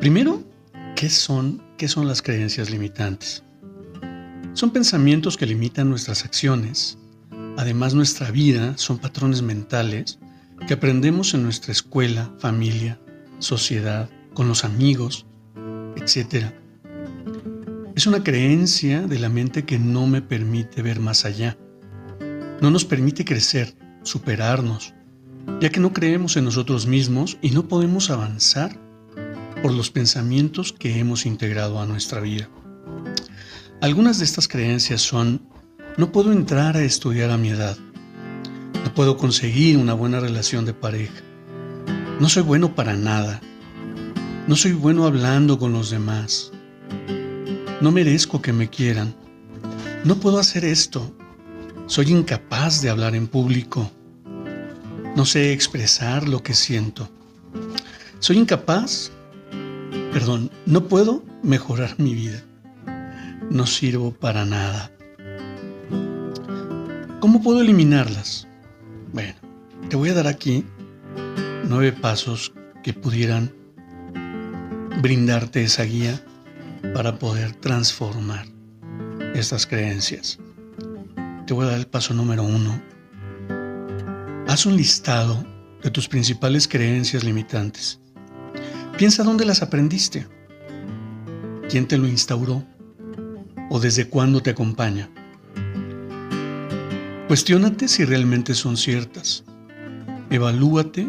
Primero, ¿qué son, ¿qué son las creencias limitantes? Son pensamientos que limitan nuestras acciones. Además, nuestra vida son patrones mentales que aprendemos en nuestra escuela, familia, sociedad, con los amigos, etc. Es una creencia de la mente que no me permite ver más allá. No nos permite crecer, superarnos, ya que no creemos en nosotros mismos y no podemos avanzar por los pensamientos que hemos integrado a nuestra vida. Algunas de estas creencias son, no puedo entrar a estudiar a mi edad, no puedo conseguir una buena relación de pareja, no soy bueno para nada, no soy bueno hablando con los demás, no merezco que me quieran, no puedo hacer esto, soy incapaz de hablar en público, no sé expresar lo que siento, soy incapaz Perdón, no puedo mejorar mi vida. No sirvo para nada. ¿Cómo puedo eliminarlas? Bueno, te voy a dar aquí nueve pasos que pudieran brindarte esa guía para poder transformar estas creencias. Te voy a dar el paso número uno. Haz un listado de tus principales creencias limitantes Piensa dónde las aprendiste, quién te lo instauró o desde cuándo te acompaña. Cuestiónate si realmente son ciertas. Evalúate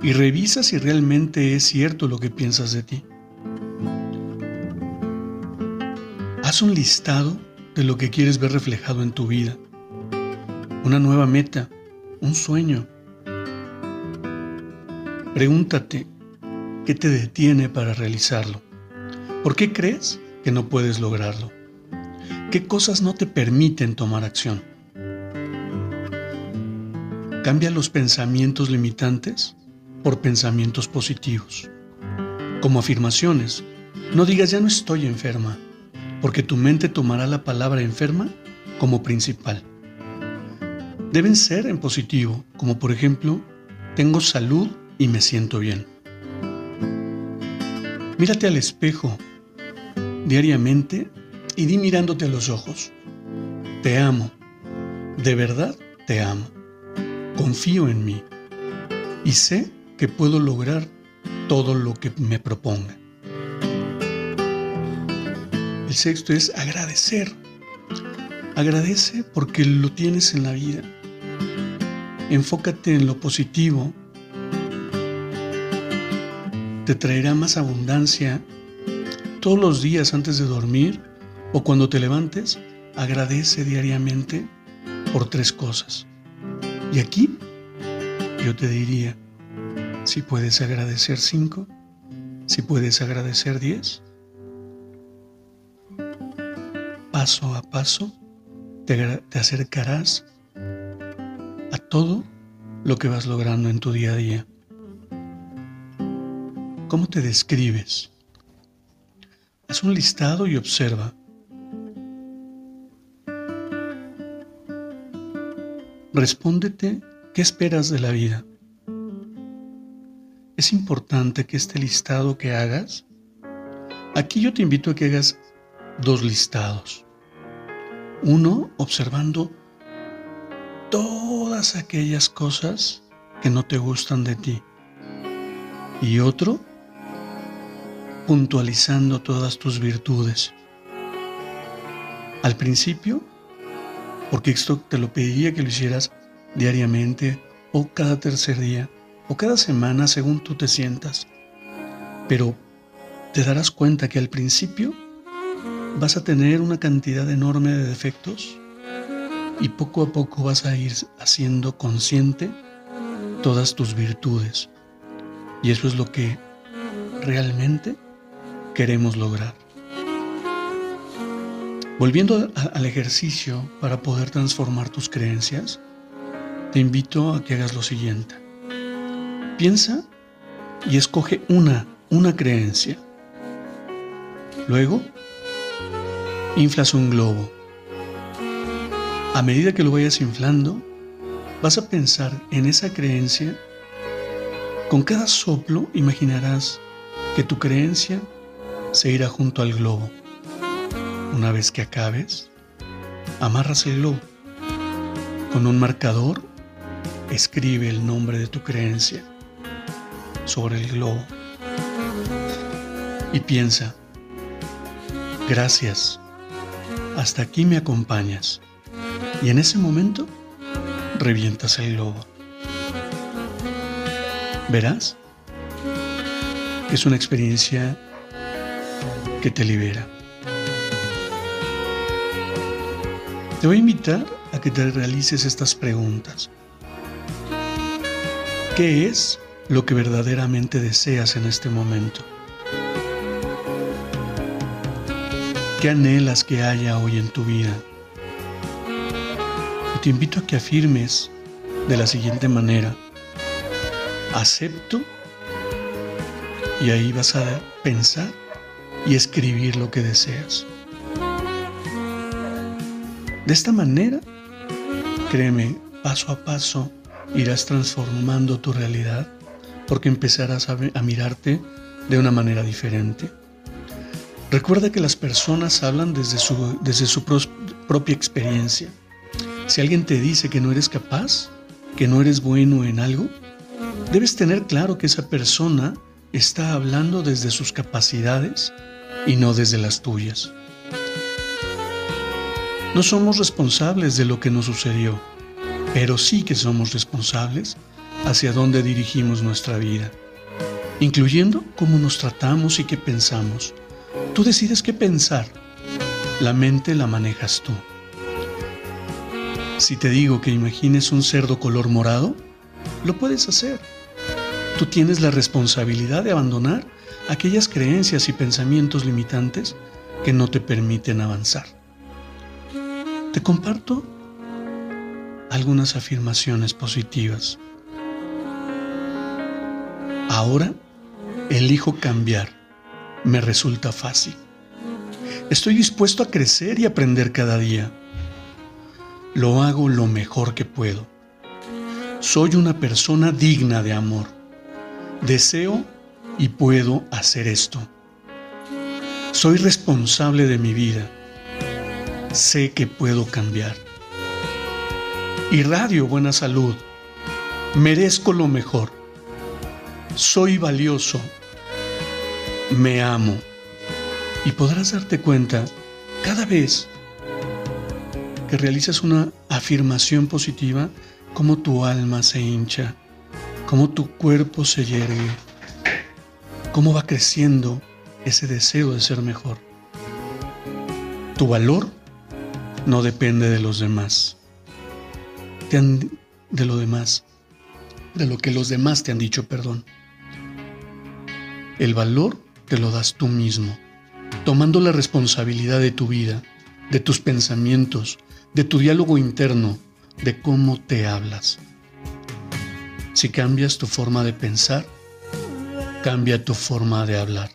y revisa si realmente es cierto lo que piensas de ti. Haz un listado de lo que quieres ver reflejado en tu vida. Una nueva meta, un sueño. Pregúntate, ¿Qué te detiene para realizarlo? ¿Por qué crees que no puedes lograrlo? ¿Qué cosas no te permiten tomar acción? Cambia los pensamientos limitantes por pensamientos positivos. Como afirmaciones, no digas ya no estoy enferma, porque tu mente tomará la palabra enferma como principal. Deben ser en positivo, como por ejemplo, tengo salud y me siento bien. Mírate al espejo diariamente y di mirándote a los ojos, te amo, de verdad te amo, confío en mí y sé que puedo lograr todo lo que me proponga. El sexto es agradecer. Agradece porque lo tienes en la vida. Enfócate en lo positivo te traerá más abundancia todos los días antes de dormir o cuando te levantes, agradece diariamente por tres cosas. Y aquí yo te diría, si puedes agradecer cinco, si puedes agradecer diez, paso a paso te, te acercarás a todo lo que vas logrando en tu día a día. ¿Cómo te describes? Haz un listado y observa. Respóndete qué esperas de la vida. Es importante que este listado que hagas, aquí yo te invito a que hagas dos listados. Uno, observando todas aquellas cosas que no te gustan de ti. Y otro, puntualizando todas tus virtudes. Al principio, porque esto te lo pediría que lo hicieras diariamente o cada tercer día o cada semana según tú te sientas. Pero te darás cuenta que al principio vas a tener una cantidad enorme de defectos y poco a poco vas a ir haciendo consciente todas tus virtudes. Y eso es lo que realmente queremos lograr. Volviendo al ejercicio para poder transformar tus creencias, te invito a que hagas lo siguiente. Piensa y escoge una, una creencia. Luego, inflas un globo. A medida que lo vayas inflando, vas a pensar en esa creencia. Con cada soplo imaginarás que tu creencia se irá junto al globo. Una vez que acabes, amarras el globo. Con un marcador, escribe el nombre de tu creencia sobre el globo. Y piensa, gracias, hasta aquí me acompañas. Y en ese momento, revientas el globo. Verás es una experiencia que te libera. Te voy a invitar a que te realices estas preguntas. ¿Qué es lo que verdaderamente deseas en este momento? ¿Qué anhelas que haya hoy en tu vida? Y te invito a que afirmes de la siguiente manera. Acepto y ahí vas a pensar y escribir lo que deseas. De esta manera, créeme, paso a paso irás transformando tu realidad porque empezarás a, mirarte de una manera diferente. Recuerda que las personas hablan desde su, desde su propia experiencia. Si alguien te dice que no eres capaz, que no eres bueno en algo, debes tener claro que esa persona está hablando desde sus capacidades y no desde las tuyas. No somos responsables de lo que nos sucedió, pero sí que somos responsables hacia dónde dirigimos nuestra vida, incluyendo cómo nos tratamos y qué pensamos. Tú decides qué pensar, la mente la manejas tú. Si te digo que imagines un cerdo color morado, lo puedes hacer. Tú tienes la responsabilidad de abandonar aquellas creencias y pensamientos limitantes que no te permiten avanzar. Te comparto algunas afirmaciones positivas. Ahora elijo cambiar. Me resulta fácil. Estoy dispuesto a crecer y aprender cada día. Lo hago lo mejor que puedo. Soy una persona digna de amor. Deseo y puedo hacer esto. Soy responsable de mi vida. Sé que puedo cambiar. Irradio buena salud. Merezco lo mejor. Soy valioso. Me amo. Y podrás darte cuenta cada vez que realizas una afirmación positiva, cómo tu alma se hincha, cómo tu cuerpo se yergue, cómo va creciendo ese deseo de ser mejor. Tu valor no depende de los demás de lo demás, de lo que los demás te han dicho, perdón. El valor te lo das tú mismo, tomando la responsabilidad de tu vida, de tus pensamientos, de tu diálogo interno, de cómo te hablas. Si cambias tu forma de pensar, cambia tu forma de hablar.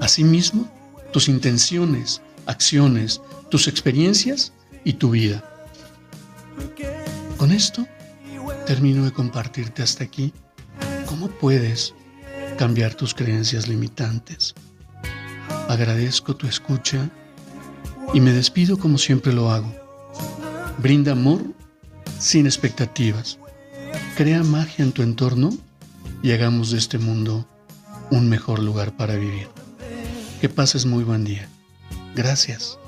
Asimismo, tus intenciones, acciones, tus experiencias y tu vida. Con esto termino de compartirte hasta aquí cómo puedes cambiar tus creencias limitantes. Agradezco tu escucha y me despido como siempre lo hago. Brinda amor sin expectativas. Crea magia en tu entorno y hagamos de este mundo un mejor lugar para vivir. Que pases muy buen día. Gracias.